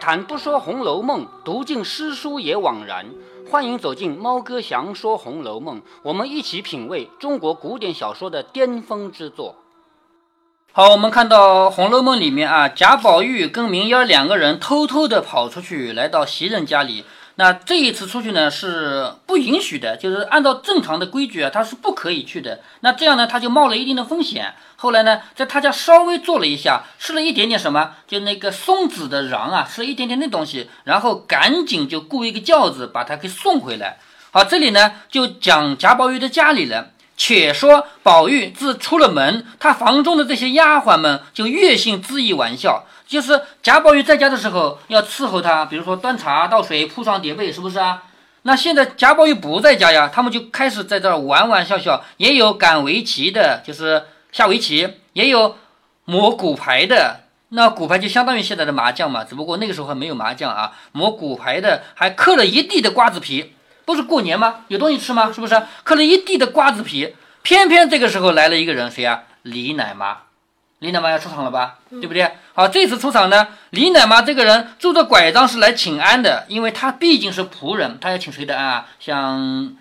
谈不说《红楼梦》，读尽诗书也枉然。欢迎走进猫哥祥说《红楼梦》，我们一起品味中国古典小说的巅峰之作。好，我们看到《红楼梦》里面啊，贾宝玉跟明烟两个人偷偷的跑出去，来到袭人家里。那这一次出去呢是不允许的，就是按照正常的规矩啊，他是不可以去的。那这样呢，他就冒了一定的风险。后来呢，在他家稍微坐了一下，吃了一点点什么，就那个松子的瓤啊，吃了一点点那东西，然后赶紧就雇一个轿子把他给送回来。好，这里呢就讲贾宝玉的家里了。且说宝玉自出了门，他房中的这些丫鬟们就越性恣意玩笑。就是贾宝玉在家的时候要伺候他，比如说端茶倒水、铺床叠被，是不是啊？那现在贾宝玉不在家呀，他们就开始在这儿玩玩笑笑。也有赶围棋的，就是下围棋；也有磨骨牌的，那骨牌就相当于现在的麻将嘛，只不过那个时候还没有麻将啊。磨骨牌的还嗑了一地的瓜子皮，不是过年吗？有东西吃吗？是不是？嗑了一地的瓜子皮，偏偏这个时候来了一个人，谁呀？李奶妈。李奶妈要出场了吧，对不对？好，这次出场呢，李奶妈这个人拄着拐杖是来请安的，因为她毕竟是仆人，她要请谁的安啊？像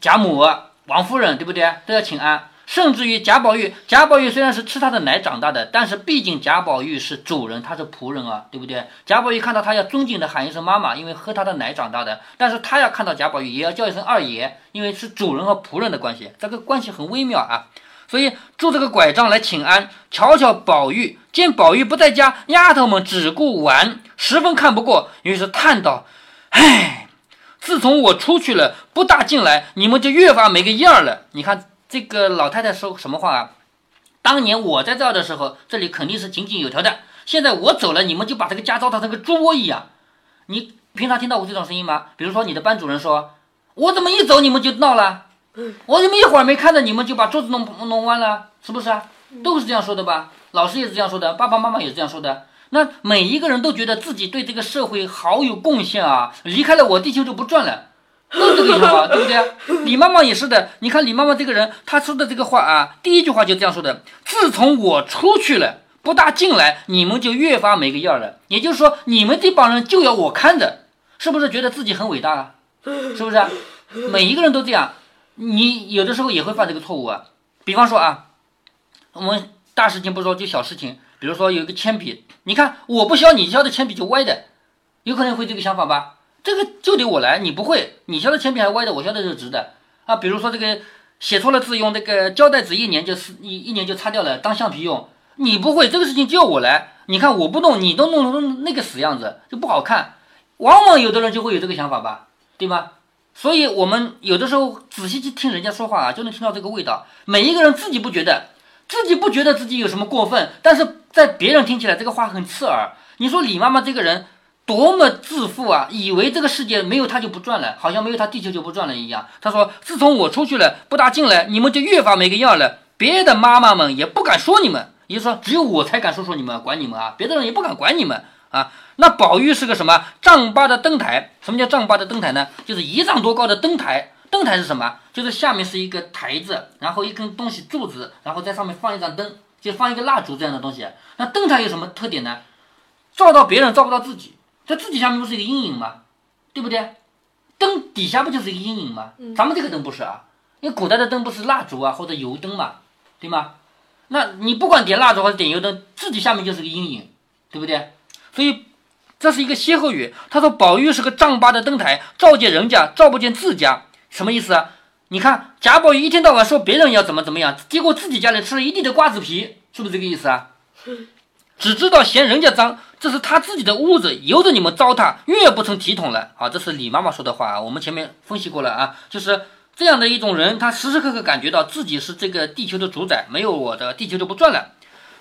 贾母、王夫人，对不对？都要请安。甚至于贾宝玉，贾宝玉虽然是吃他的奶长大的，但是毕竟贾宝玉是主人，他是仆人啊，对不对？贾宝玉看到他要尊敬的喊一声妈妈，因为喝他的奶长大的，但是他要看到贾宝玉也要叫一声二爷，因为是主人和仆人的关系，这个关系很微妙啊。所以拄着个拐杖来请安，瞧瞧宝玉，见宝玉不在家，丫头们只顾玩，十分看不过，于是叹道：“唉，自从我出去了，不大进来，你们就越发没个样了。你看这个老太太说什么话啊？当年我在这儿的时候，这里肯定是井井有条的，现在我走了，你们就把这个家糟蹋成个猪窝一样。你平常听到过这种声音吗？比如说你的班主任说，我怎么一走你们就闹了？”我怎么一会儿没看到你们就把桌子弄弄弯了？是不是啊？都是这样说的吧？老师也是这样说的，爸爸妈妈也是这样说的。那每一个人都觉得自己对这个社会好有贡献啊！离开了我，地球就不转了，都这个想法，对不对？李妈妈也是的。你看李妈妈这个人，她说的这个话啊，第一句话就这样说的：自从我出去了，不大进来，你们就越发没个样了。也就是说，你们这帮人就要我看着，是不是觉得自己很伟大啊？是不是？每一个人都这样。你有的时候也会犯这个错误啊，比方说啊，我们大事情不说，就小事情，比如说有一个铅笔，你看我不削，你削的铅笔就歪的，有可能会这个想法吧？这个就得我来，你不会，你削的铅笔还歪的，我削的是直的啊。比如说这个写错了字，用那个胶带纸一粘就是一一年就擦掉了，当橡皮用，你不会，这个事情就要我来，你看我不弄，你都弄成那个死样子，就不好看。往往有的人就会有这个想法吧，对吗？所以，我们有的时候仔细去听人家说话啊，就能听到这个味道。每一个人自己不觉得，自己不觉得自己有什么过分，但是在别人听起来这个话很刺耳。你说李妈妈这个人多么自负啊，以为这个世界没有她就不转了，好像没有她地球就不转了一样。她说：“自从我出去了，不大进来，你们就越发没个样了。别的妈妈们也不敢说你们，也就说，只有我才敢说说你们，管你们啊，别的人也不敢管你们。”啊，那宝玉是个什么丈八的灯台？什么叫丈八的灯台呢？就是一丈多高的灯台。灯台是什么？就是下面是一个台子，然后一根东西柱子，然后在上面放一盏灯，就放一个蜡烛这样的东西。那灯台有什么特点呢？照到别人，照不到自己，在自己下面不是一个阴影吗？对不对？灯底下不就是一个阴影吗？咱们这个灯不是啊，因为古代的灯不是蜡烛啊或者油灯嘛，对吗？那你不管点蜡烛还是点油灯，自己下面就是个阴影，对不对？所以，这是一个歇后语。他说：“宝玉是个丈八的灯台，照见人家，照不见自家，什么意思啊？你看贾宝玉一天到晚说别人要怎么怎么样，结果自己家里吃了一地的瓜子皮，是不是这个意思啊？只知道嫌人家脏，这是他自己的屋子，由着你们糟蹋，越不成体统了。好，这是李妈妈说的话啊。我们前面分析过了啊，就是这样的一种人，他时时刻刻感觉到自己是这个地球的主宰，没有我的地球就不转了。”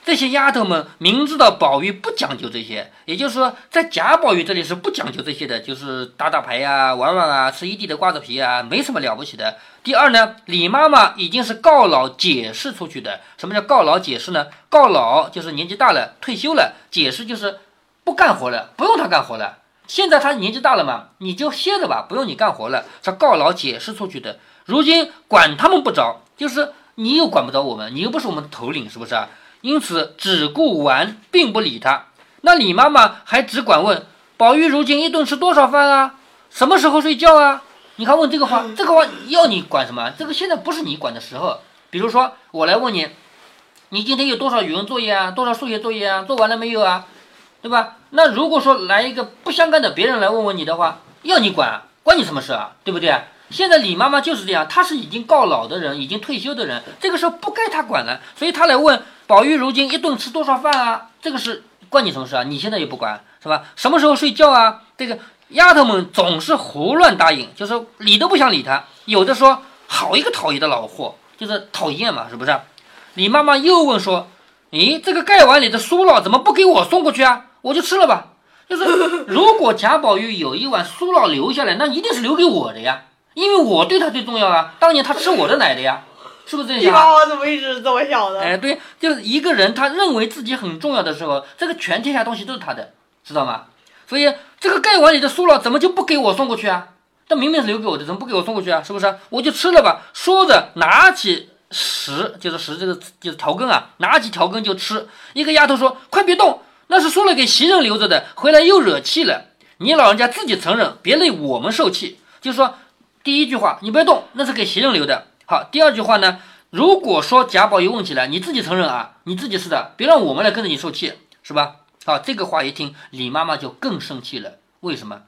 这些丫头们明知道宝玉不讲究这些，也就是说，在贾宝玉这里是不讲究这些的，就是打打牌呀、玩玩啊、吃一地的瓜子皮啊，没什么了不起的。第二呢，李妈妈已经是告老解释出去的。什么叫告老解释呢？告老就是年纪大了，退休了；解释就是不干活了，不用他干活了。现在他年纪大了嘛，你就歇着吧，不用你干活了。他告老解释出去的。如今管他们不着，就是你又管不着我们，你又不是我们的头领，是不是啊？因此只顾玩，并不理他。那李妈妈还只管问宝玉如今一顿吃多少饭啊？什么时候睡觉啊？你看问这个话，这个话要你管什么？这个现在不是你管的时候。比如说我来问你，你今天有多少语文作业啊？多少数学作业啊？做完了没有啊？对吧？那如果说来一个不相干的别人来问问你的话，要你管，关你什么事啊？对不对？现在李妈妈就是这样，她是已经告老的人，已经退休的人，这个时候不该她管了，所以她来问宝玉如今一顿吃多少饭啊？这个是关你什么事啊？你现在也不管是吧？什么时候睡觉啊？这个丫头们总是胡乱答应，就是理都不想理她。有的说好一个讨厌的老货，就是讨厌嘛，是不是？李妈妈又问说，咦，这个盖碗里的酥酪怎么不给我送过去啊？我就吃了吧。就是如果贾宝玉有一碗酥酪留下来，那一定是留给我的呀。因为我对他最重要啊，当年他吃我的奶的呀，是不是这样？你妈我怎么一直这么想的？哎，对，就是一个人他认为自己很重要的时候，这个全天下东西都是他的，知道吗？所以这个盖碗里的酥酪怎么就不给我送过去啊？这明明是留给我的，怎么不给我送过去啊？是不是？我就吃了吧。说着，拿起食，就是食这个就是调羹啊，拿起调羹就吃。一个丫头说：“快别动，那是说了给袭人留着的，回来又惹气了。你老人家自己承认，别累我们受气。”就说。第一句话，你不要动，那是给袭人留的。好，第二句话呢？如果说贾宝玉问起来，你自己承认啊，你自己是的，别让我们来跟着你受气，是吧？好，这个话一听，李妈妈就更生气了。为什么？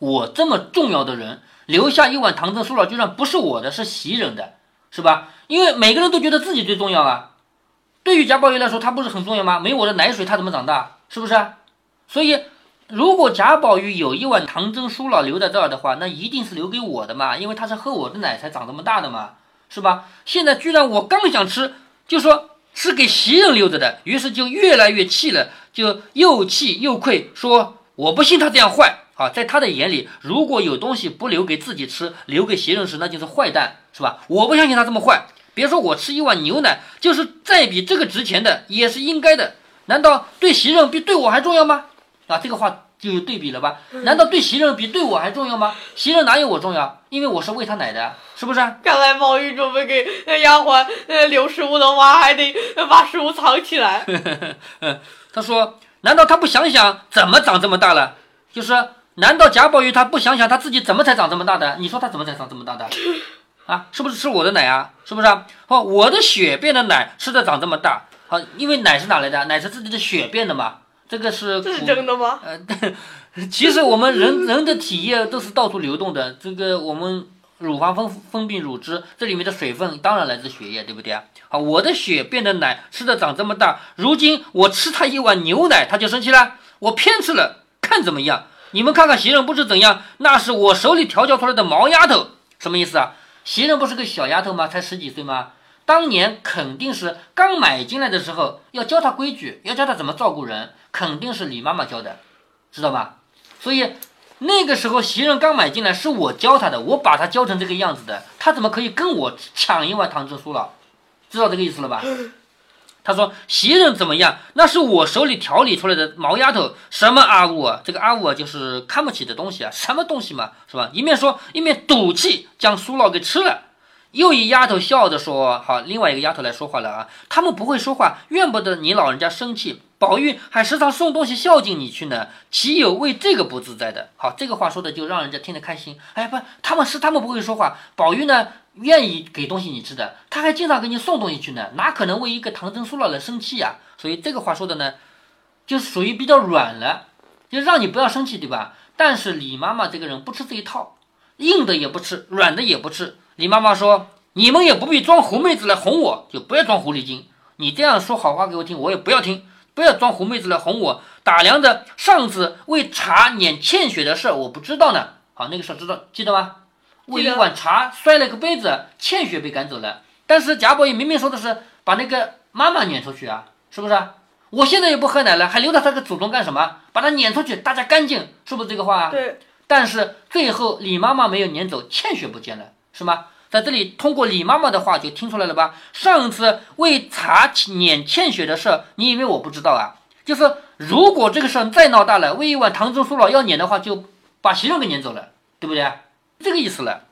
我这么重要的人，留下一碗唐僧酥酪，居然不是我的，是袭人的，是吧？因为每个人都觉得自己最重要啊。对于贾宝玉来说，他不是很重要吗？没我的奶水，他怎么长大？是不是？所以。如果贾宝玉有一碗唐僧酥酪留在这儿的话，那一定是留给我的嘛，因为他是喝我的奶才长这么大的嘛，是吧？现在居然我刚想吃，就说是给袭人留着的，于是就越来越气了，就又气又愧，说我不信他这样坏。好，在他的眼里，如果有东西不留给自己吃，留给袭人吃，那就是坏蛋，是吧？我不相信他这么坏。别说我吃一碗牛奶，就是再比这个值钱的，也是应该的。难道对袭人比对我还重要吗？啊，这个话就有对比了吧？难道对袭人比对我还重要吗？袭人哪有我重要？因为我是喂他奶的，是不是？看来宝玉准备给丫鬟呃留食物的话，还得把食物藏起来。他说：“难道他不想想怎么长这么大了？就是，难道贾宝玉他不想想他自己怎么才长这么大的？你说他怎么才长这么大的？啊，是不是吃我的奶啊？是不是？哦，我的血变的奶吃的长这么大。好，因为奶是哪来的？奶是自己的血变的嘛。”这个是这是真的吗？呃，其实我们人 人的体液都是到处流动的。这个我们乳房分分泌乳汁，这里面的水分当然来自血液，对不对啊？好，我的血变得奶吃的长这么大，如今我吃他一碗牛奶，他就生气了。我偏吃了，看怎么样？你们看看袭人不知怎样？那是我手里调教出来的毛丫头，什么意思啊？袭人不是个小丫头吗？才十几岁吗？当年肯定是刚买进来的时候，要教她规矩，要教她怎么照顾人。肯定是李妈妈教的，知道吧？所以那个时候袭人刚买进来是我教她的，我把她教成这个样子的，她怎么可以跟我抢一碗糖汁酥了？知道这个意思了吧？他说袭人怎么样？那是我手里调理出来的毛丫头，什么阿五啊？这个阿五啊，就是看不起的东西啊，什么东西嘛，是吧？一面说一面赌气将酥酪给吃了。又一丫头笑着说：“好，另外一个丫头来说话了啊，他们不会说话，怨不得你老人家生气。”宝玉还时常送东西孝敬你去呢，岂有为这个不自在的？好，这个话说的就让人家听得开心。哎，不，他们是他们不会说话，宝玉呢愿意给东西你吃的，他还经常给你送东西去呢，哪可能为一个唐僧酥酪来生气呀？所以这个话说的呢，就属于比较软了，就让你不要生气，对吧？但是李妈妈这个人不吃这一套，硬的也不吃，软的也不吃。李妈妈说：“你们也不必装狐妹子来哄我，就不要装狐狸精。你这样说好话给我听，我也不要听。”不要装狐妹子来哄我，打量着上次为茶碾欠雪的事，我不知道呢。好，那个时候知道记得吗？为一碗茶摔了个杯子，欠雪被赶走了。但是贾宝玉明明说的是把那个妈妈撵出去啊，是不是？我现在也不喝奶了，还留着他个祖宗干什么？把他撵出去，大家干净，是不是这个话啊？对。但是最后李妈妈没有撵走，欠雪不见了，是吗？在这里，通过李妈妈的话就听出来了吧？上次为查撵欠雪的事，你以为我不知道啊？就是如果这个事再闹大了，为一碗唐僧酥酪要撵的话，就把袭人给撵走了，对不对？这个意思了。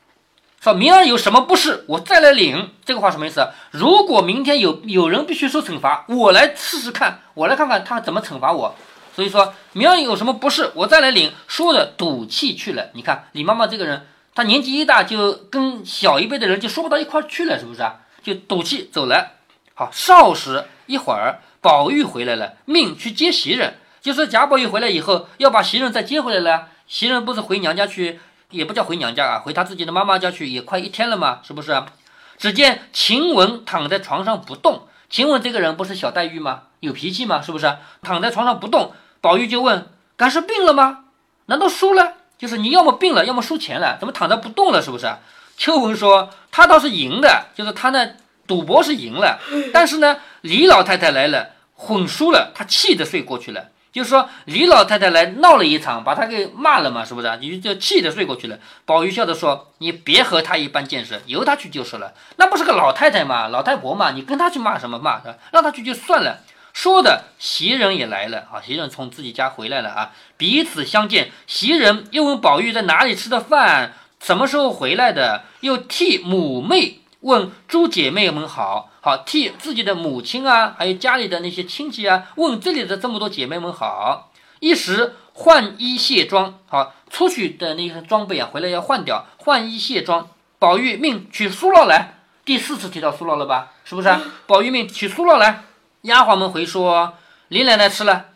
说明儿有什么不是，我再来领。这个话什么意思？如果明天有有人必须受惩罚，我来试试看，我来看看他怎么惩罚我。所以说明儿有什么不是，我再来领。说的赌气去了。你看李妈妈这个人，他年纪一大，就跟小一辈的人就说不到一块儿去了，是不是啊？就赌气走了。好，少时一会儿，宝玉回来了，命去接袭人。就说贾宝玉回来以后，要把袭人再接回来了。袭人不是回娘家去，也不叫回娘家啊，回她自己的妈妈家去，也快一天了嘛，是不是？只见晴雯躺在床上不动。晴雯这个人不是小黛玉吗？有脾气吗？是不是？躺在床上不动。宝玉就问：“敢是病了吗？难道输了？就是你要么病了，要么输钱了，怎么躺着不动了？是不是？”秋文说：“他倒是赢的，就是他呢赌博是赢了，但是呢李老太太来了，混输了，他气得睡过去了。就是说李老太太来闹了一场，把他给骂了嘛，是不是？你就气得睡过去了。”宝玉笑着说：“你别和他一般见识，由他去就是了。那不是个老太太嘛，老太婆嘛，你跟他去骂什么骂？让他去就算了。”说的袭人也来了啊，袭人从自己家回来了啊，彼此相见，袭人又问宝玉在哪里吃的饭，什么时候回来的，又替母妹问诸姐妹们好，好替自己的母亲啊，还有家里的那些亲戚啊，问这里的这么多姐妹们好，一时换衣卸妆，好出去的那些装备啊，回来要换掉，换衣卸妆，宝玉命取苏酪来，第四次提到苏酪了吧，是不是？宝玉命取苏酪来。丫鬟们回说：“林奶奶吃了。”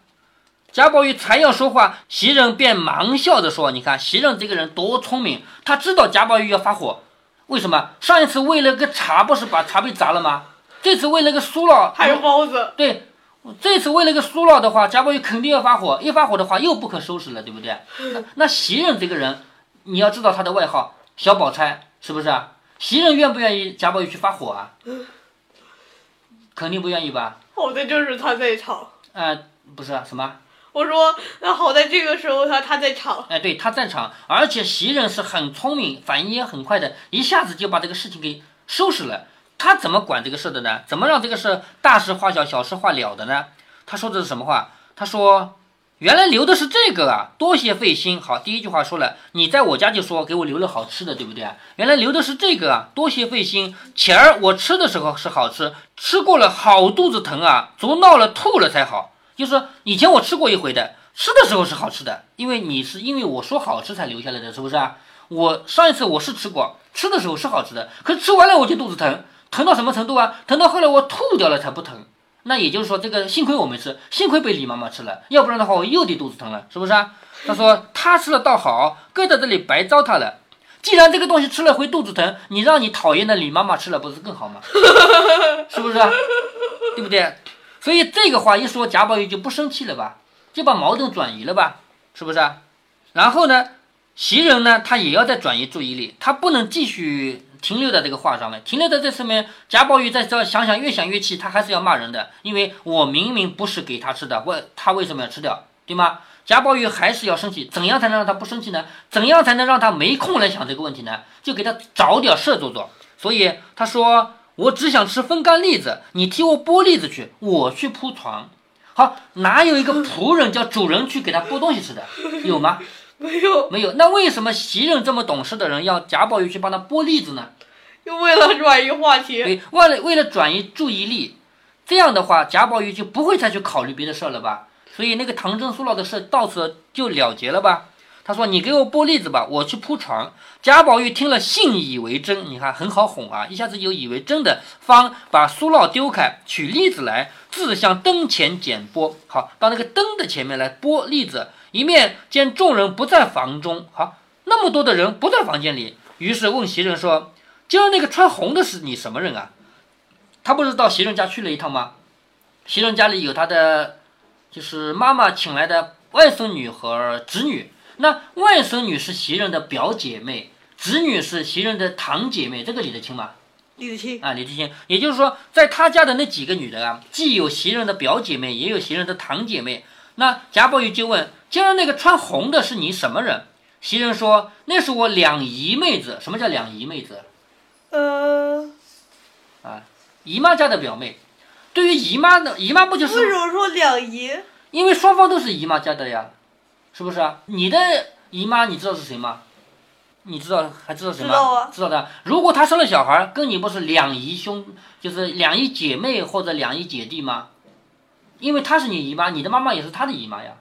贾宝玉才要说话，袭人便忙笑着说：“你看袭人这个人多聪明，他知道贾宝玉要发火。为什么？上一次为了个茶，不是把茶杯砸了吗？这次为了个酥酪，还有包子。对，这次为了个酥酪的话，贾宝玉肯定要发火。一发火的话，又不可收拾了，对不对？那那袭人这个人，你要知道他的外号小宝钗，是不是啊？袭人愿不愿意贾宝玉去发火啊？肯定不愿意吧？好在就是他在场。呃，不是什么？我说，那好在这个时候他他在场。哎，对，他在场，而且袭人是很聪明，反应也很快的，一下子就把这个事情给收拾了。他怎么管这个事的呢？怎么让这个事大事化小，小事化了的呢？他说的是什么话？他说。原来留的是这个啊，多谢费心。好，第一句话说了，你在我家就说给我留了好吃的，对不对啊？原来留的是这个啊，多谢费心。前儿我吃的时候是好吃，吃过了好肚子疼啊，足闹了吐了才好。就是以前我吃过一回的，吃的时候是好吃的，因为你是因为我说好吃才留下来的，是不是啊？我上一次我是吃过，吃的时候是好吃的，可是吃完了我就肚子疼，疼到什么程度啊？疼到后来我吐掉了才不疼。那也就是说，这个幸亏我没吃，幸亏被李妈妈吃了，要不然的话我又得肚子疼了，是不是啊？他说他吃了倒好，搁在这里白糟蹋了。既然这个东西吃了会肚子疼，你让你讨厌的李妈妈吃了不是更好吗？是不是？对不对？所以这个话一说，贾宝玉就不生气了吧，就把矛盾转移了吧，是不是啊？然后呢，袭人呢，他也要再转移注意力，他不能继续。停留在这个话上面，停留在这上面。贾宝玉在这想想，越想越气，他还是要骂人的，因为我明明不是给他吃的，我他为什么要吃掉，对吗？贾宝玉还是要生气，怎样才能让他不生气呢？怎样才能让他没空来想这个问题呢？就给他找点事做做。所以他说：“我只想吃风干栗子，你替我剥栗子去，我去铺床。”好，哪有一个仆人叫主人去给他剥东西吃的？有吗？没有，没有。那为什么袭人这么懂事的人要贾宝玉去帮他剥栗子呢？又为了转移话题，对，为了为了转移注意力，这样的话贾宝玉就不会再去考虑别的事了吧？所以那个唐僧苏老的事到此就了结了吧？他说：“你给我剥栗子吧，我去铺床。”贾宝玉听了信以为真，你看很好哄啊，一下子就以为真的，方把苏酪丢开，取栗子来，自向灯前捡剥。好，到那个灯的前面来剥栗子。一面见众人不在房中，好，那么多的人不在房间里，于是问袭人说：“今儿那个穿红的是你什么人啊？”他不是到袭人家去了一趟吗？袭人家里有他的，就是妈妈请来的外孙女和侄女。那外孙女是袭人的表姐妹，侄女是袭人的堂姐妹，这个理得清吗？理得清啊，理得清。也就是说，在他家的那几个女的啊，既有袭人的表姐妹，也有袭人的堂姐妹。那贾宝玉就问。今儿那个穿红的是你什么人？袭人说：“那是我两姨妹子。什么叫两姨妹子？呃，啊，姨妈家的表妹。对于姨妈的姨妈不就是为什么说两姨？因为双方都是姨妈家的呀，是不是啊？你的姨妈你知道是谁吗？你知道还知道谁吗？知道啊，知道的。如果她生了小孩，跟你不是两姨兄，就是两姨姐妹或者两姨姐弟吗？因为她是你姨妈，你的妈妈也是她的姨妈呀。”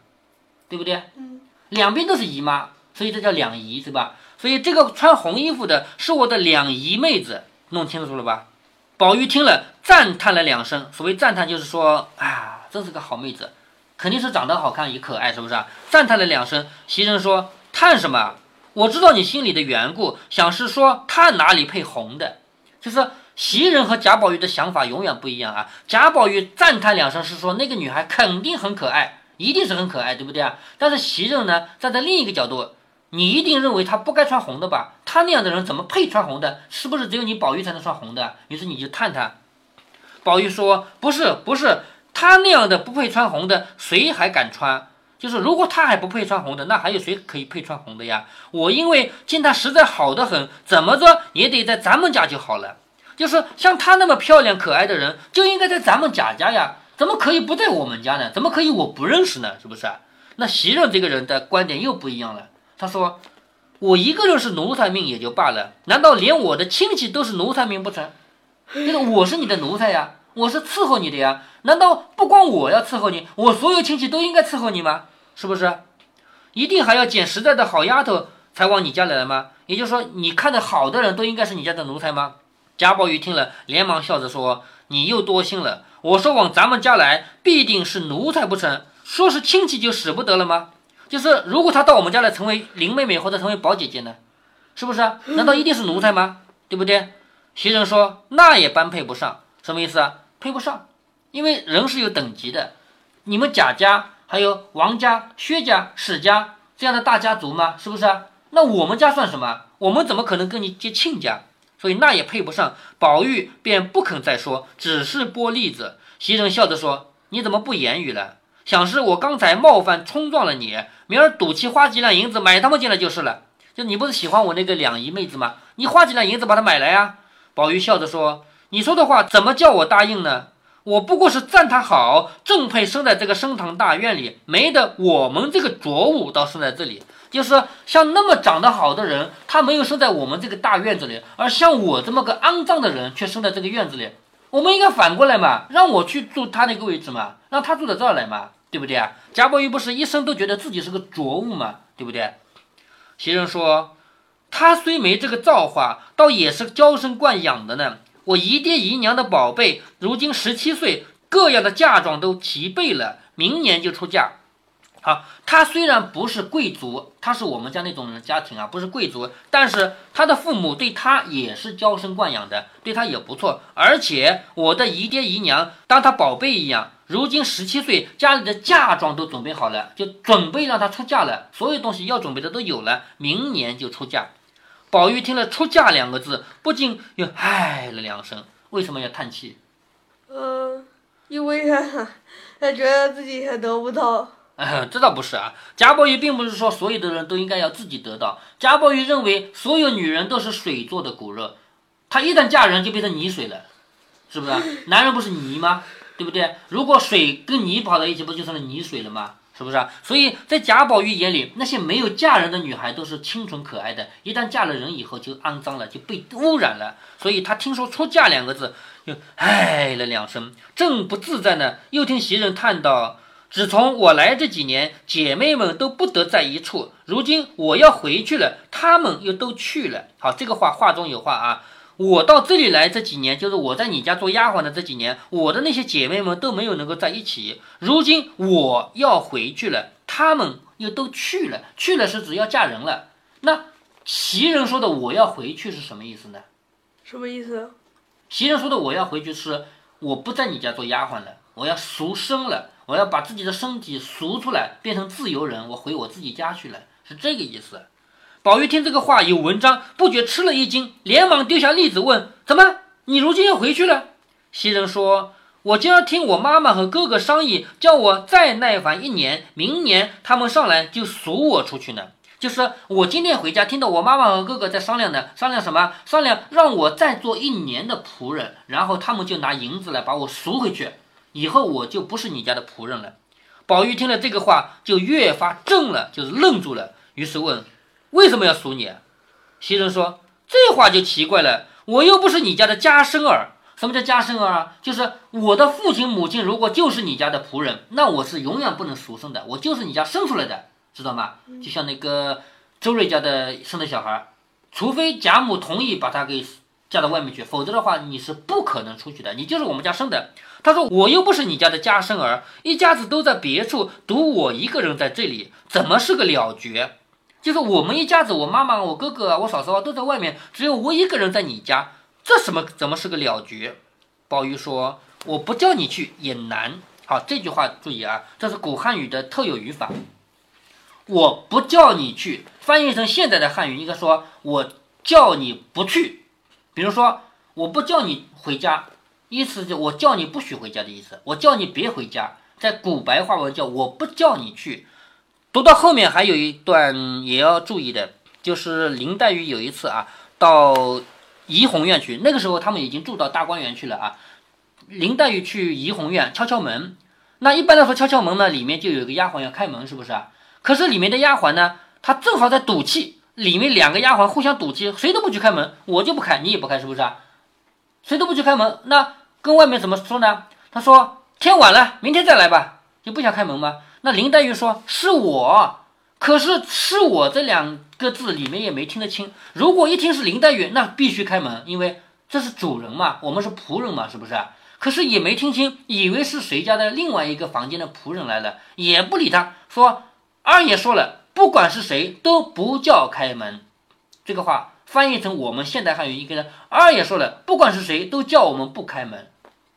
对不对？嗯，两边都是姨妈，所以这叫两姨，是吧？所以这个穿红衣服的是我的两姨妹子，弄清楚了吧？宝玉听了，赞叹了两声。所谓赞叹，就是说，啊，真是个好妹子，肯定是长得好看也可爱，是不是啊？赞叹了两声。袭人说：“叹什么？我知道你心里的缘故，想是说她哪里配红的？就是袭人和贾宝玉的想法永远不一样啊。贾宝玉赞叹两声，是说那个女孩肯定很可爱，一定是很可爱，对不对啊？但是袭人呢，站在另一个角度。”你一定认为他不该穿红的吧？他那样的人怎么配穿红的？是不是只有你宝玉才能穿红的？于是你就探他。宝玉说：“不是，不是，他那样的不配穿红的，谁还敢穿？就是如果他还不配穿红的，那还有谁可以配穿红的呀？我因为见他实在好的很，怎么着也得在咱们家就好了。就是像她那么漂亮可爱的人，就应该在咱们贾家呀，怎么可以不在我们家呢？怎么可以我不认识呢？是不是啊？那袭人这个人的观点又不一样了。”他说：“我一个人是奴才命也就罢了，难道连我的亲戚都是奴才命不成？就是我是你的奴才呀，我是伺候你的呀。难道不光我要伺候你，我所有亲戚都应该伺候你吗？是不是？一定还要捡实在的好丫头才往你家来吗？也就是说，你看的好的人都应该是你家的奴才吗？”贾宝玉听了，连忙笑着说：“你又多心了。我说往咱们家来，必定是奴才不成？说是亲戚就使不得了吗？”就是如果他到我们家来成为林妹妹或者成为宝姐姐呢，是不是？难道一定是奴才吗？对不对？袭人说那也般配不上，什么意思啊？配不上，因为人是有等级的。你们贾家还有王家、薛家、史家这样的大家族吗？是不是？那我们家算什么？我们怎么可能跟你结亲家？所以那也配不上。宝玉便不肯再说，只是剥栗子。袭人笑着说：“你怎么不言语了？”想是我刚才冒犯冲撞了你，明儿赌气花几两银子买他们进来就是了。就你不是喜欢我那个两姨妹子吗？你花几两银子把她买来呀？宝玉笑着说：“你说的话怎么叫我答应呢？我不过是赞她好，正配生在这个升堂大院里，没得我们这个浊物倒生在这里。就是像那么长得好的人，他没有生在我们这个大院子里，而像我这么个肮脏的人却生在这个院子里。”我们应该反过来嘛，让我去住他那个位置嘛，让他住到这儿来嘛，对不对啊？贾宝玉不是一生都觉得自己是个浊物嘛，对不对？袭人说，他虽没这个造化，倒也是娇生惯养的呢。我姨爹姨娘的宝贝，如今十七岁，各样的嫁妆都齐备了，明年就出嫁。好，他虽然不是贵族，他是我们家那种家庭啊，不是贵族，但是他的父母对他也是娇生惯养的，对他也不错。而且我的姨爹姨娘当他宝贝一样，如今十七岁，家里的嫁妆都准备好了，就准备让他出嫁了，所有东西要准备的都有了，明年就出嫁。宝玉听了“出嫁”两个字，不禁又唉了两声。为什么要叹气？嗯，因为他他觉得自己还得不到。这倒不是啊，贾宝玉并不是说所有的人都应该要自己得到。贾宝玉认为所有女人都是水做的骨肉，她一旦嫁人就变成泥水了，是不是？男人不是泥吗？对不对？如果水跟泥跑在一起，不就成了泥水了吗？是不是？所以在贾宝玉眼里，那些没有嫁人的女孩都是清纯可爱的，一旦嫁了人以后就肮脏了，就被污染了。所以他听说“出嫁”两个字，就唉了两声，正不自在呢，又听袭人叹道。自从我来这几年，姐妹们都不得在一处。如今我要回去了，她们又都去了。好，这个话话中有话啊。我到这里来这几年，就是我在你家做丫鬟的这几年，我的那些姐妹们都没有能够在一起。如今我要回去了，她们又都去了。去了是指要嫁人了。那袭人说的我要回去是什么意思呢？什么意思？袭人说的我要回去是我不在你家做丫鬟了，我要赎身了。我要把自己的身体赎出来，变成自由人，我回我自己家去了，是这个意思。宝玉听这个话有文章，不觉吃了一惊，连忙丢下栗子问：“怎么，你如今要回去了？”袭人说：“我今儿听我妈妈和哥哥商议，叫我再耐烦一年，明年他们上来就赎我出去呢。就是我今天回家，听到我妈妈和哥哥在商量呢，商量什么？商量让我再做一年的仆人，然后他们就拿银子来把我赎回去。”以后我就不是你家的仆人了。宝玉听了这个话，就越发怔了，就是愣住了。于是问：“为什么要赎你？”袭人说：“这话就奇怪了，我又不是你家的家生儿。什么叫家生儿啊？就是我的父亲母亲如果就是你家的仆人，那我是永远不能赎身的，我就是你家生出来的。知道吗？就像那个周瑞家的生的小孩，除非贾母同意把他给嫁到外面去，否则的话你是不可能出去的，你就是我们家生的。他说我又不是你家的家生儿，一家子都在别处，独我一个人在这里，怎么是个了绝？就是我们一家子，我妈妈、我哥哥、我嫂嫂啊都在外面，只有我一个人在你家，这什么怎么是个了绝？宝玉说：“我不叫你去也难。”好，这句话注意啊，这是古汉语的特有语法。我不叫你去，翻译成现在的汉语应该说：“我叫你不去。”比如说，我不叫你回家，意思就我叫你不许回家的意思，我叫你别回家。在古白话文叫“我不叫你去”。读到后面还有一段也要注意的，就是林黛玉有一次啊，到怡红院去，那个时候他们已经住到大观园去了啊。林黛玉去怡红院敲敲门，那一般来说敲敲门呢，里面就有一个丫鬟要开门，是不是啊？可是里面的丫鬟呢，她正好在赌气，里面两个丫鬟互相赌气，谁都不去开门，我就不开，你也不开，是不是啊？谁都不去开门，那跟外面怎么说呢？他说天晚了，明天再来吧，就不想开门吗？那林黛玉说：“是我，可是是我这两个字里面也没听得清。如果一听是林黛玉，那必须开门，因为这是主人嘛，我们是仆人嘛，是不是？可是也没听清，以为是谁家的另外一个房间的仆人来了，也不理他。说二爷说了，不管是谁都不叫开门。这个话翻译成我们现代汉语应该是二爷说了，不管是谁都叫我们不开门，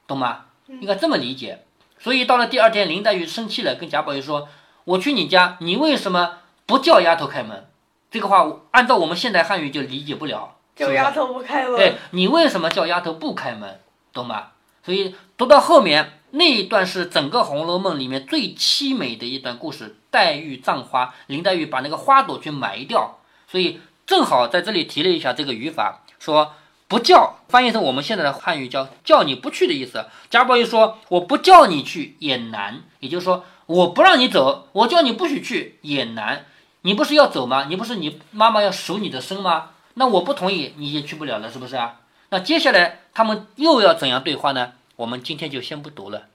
懂吗？应该这么理解。”所以到了第二天，林黛玉生气了，跟贾宝玉说：“我去你家，你为什么不叫丫头开门？”这个话按照我们现代汉语就理解不了。叫丫头不开门。对你为什么叫丫头不开门？懂吗？所以读到后面那一段是整个《红楼梦》里面最凄美的一段故事。黛玉葬花，林黛玉把那个花朵去埋掉。所以正好在这里提了一下这个语法，说。不叫翻译成我们现在的汉语叫叫你不去的意思。贾宝玉说：“我不叫你去也难，也就是说我不让你走，我叫你不许去也难。你不是要走吗？你不是你妈妈要赎你的身吗？那我不同意，你也去不了了，是不是啊？那接下来他们又要怎样对话呢？我们今天就先不读了。”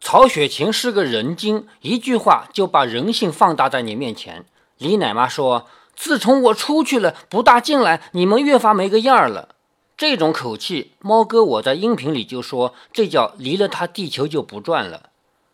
曹雪芹是个人精，一句话就把人性放大在你面前。李奶妈说：“自从我出去了，不大进来，你们越发没个样儿了。”这种口气，猫哥我在音频里就说，这叫离了他地球就不转了。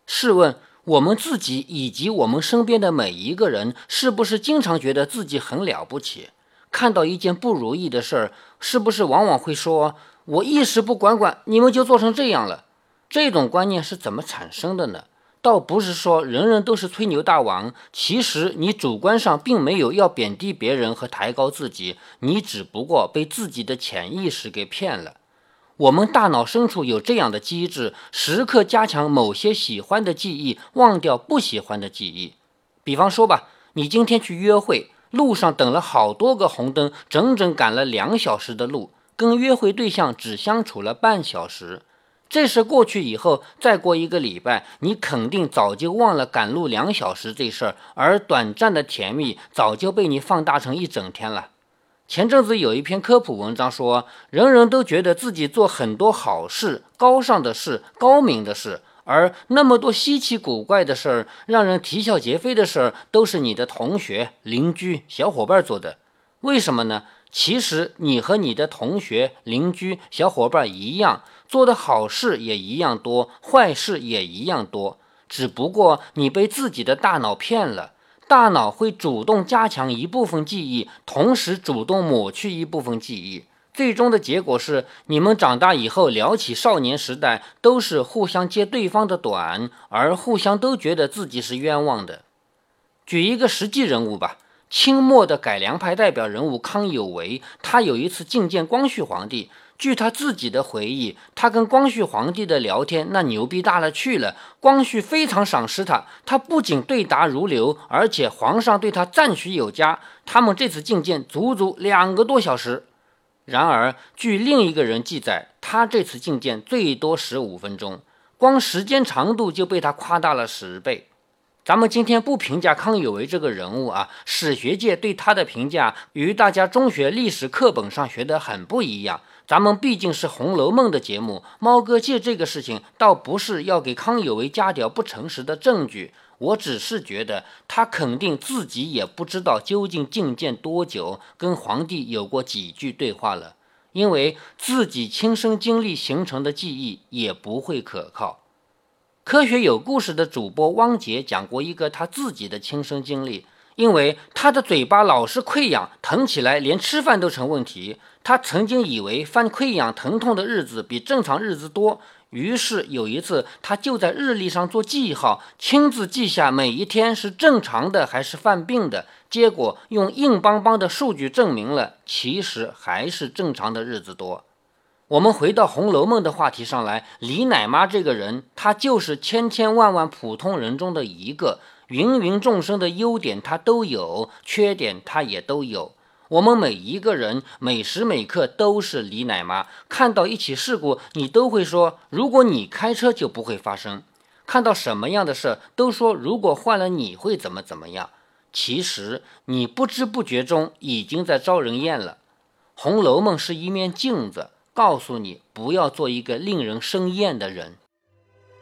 试问我们自己以及我们身边的每一个人，是不是经常觉得自己很了不起？看到一件不如意的事儿，是不是往往会说：“我一时不管管，你们就做成这样了？”这种观念是怎么产生的呢？倒不是说人人都是吹牛大王，其实你主观上并没有要贬低别人和抬高自己，你只不过被自己的潜意识给骗了。我们大脑深处有这样的机制，时刻加强某些喜欢的记忆，忘掉不喜欢的记忆。比方说吧，你今天去约会，路上等了好多个红灯，整整赶了两小时的路，跟约会对象只相处了半小时。这事过去以后，再过一个礼拜，你肯定早就忘了赶路两小时这事儿，而短暂的甜蜜早就被你放大成一整天了。前阵子有一篇科普文章说，人人都觉得自己做很多好事、高尚的事、高明的事，而那么多稀奇古怪的事儿、让人啼笑皆非的事儿，都是你的同学、邻居、小伙伴做的。为什么呢？其实你和你的同学、邻居、小伙伴一样。做的好事也一样多，坏事也一样多，只不过你被自己的大脑骗了。大脑会主动加强一部分记忆，同时主动抹去一部分记忆。最终的结果是，你们长大以后聊起少年时代，都是互相揭对方的短，而互相都觉得自己是冤枉的。举一个实际人物吧，清末的改良派代表人物康有为，他有一次觐见光绪皇帝。据他自己的回忆，他跟光绪皇帝的聊天那牛逼大了去了。光绪非常赏识他，他不仅对答如流，而且皇上对他赞许有加。他们这次觐见足足两个多小时。然而，据另一个人记载，他这次觐见最多十五分钟，光时间长度就被他夸大了十倍。咱们今天不评价康有为这个人物啊，史学界对他的评价与大家中学历史课本上学的很不一样。咱们毕竟是《红楼梦》的节目，猫哥借这个事情倒不是要给康有为加点不诚实的证据，我只是觉得他肯定自己也不知道究竟觐见多久，跟皇帝有过几句对话了，因为自己亲身经历形成的记忆也不会可靠。科学有故事的主播汪杰讲过一个他自己的亲身经历。因为他的嘴巴老是溃疡，疼起来连吃饭都成问题。他曾经以为犯溃疡疼痛的日子比正常日子多，于是有一次他就在日历上做记号，亲自记下每一天是正常的还是犯病的。结果用硬邦邦的数据证明了，其实还是正常的日子多。我们回到《红楼梦》的话题上来，李奶妈这个人，她就是千千万万普通人中的一个。芸芸众生的优点他都有，缺点他也都有。我们每一个人每时每刻都是李奶妈，看到一起事故，你都会说：如果你开车就不会发生。看到什么样的事，都说如果换了你会怎么怎么样。其实你不知不觉中已经在招人厌了。《红楼梦》是一面镜子，告诉你不要做一个令人生厌的人。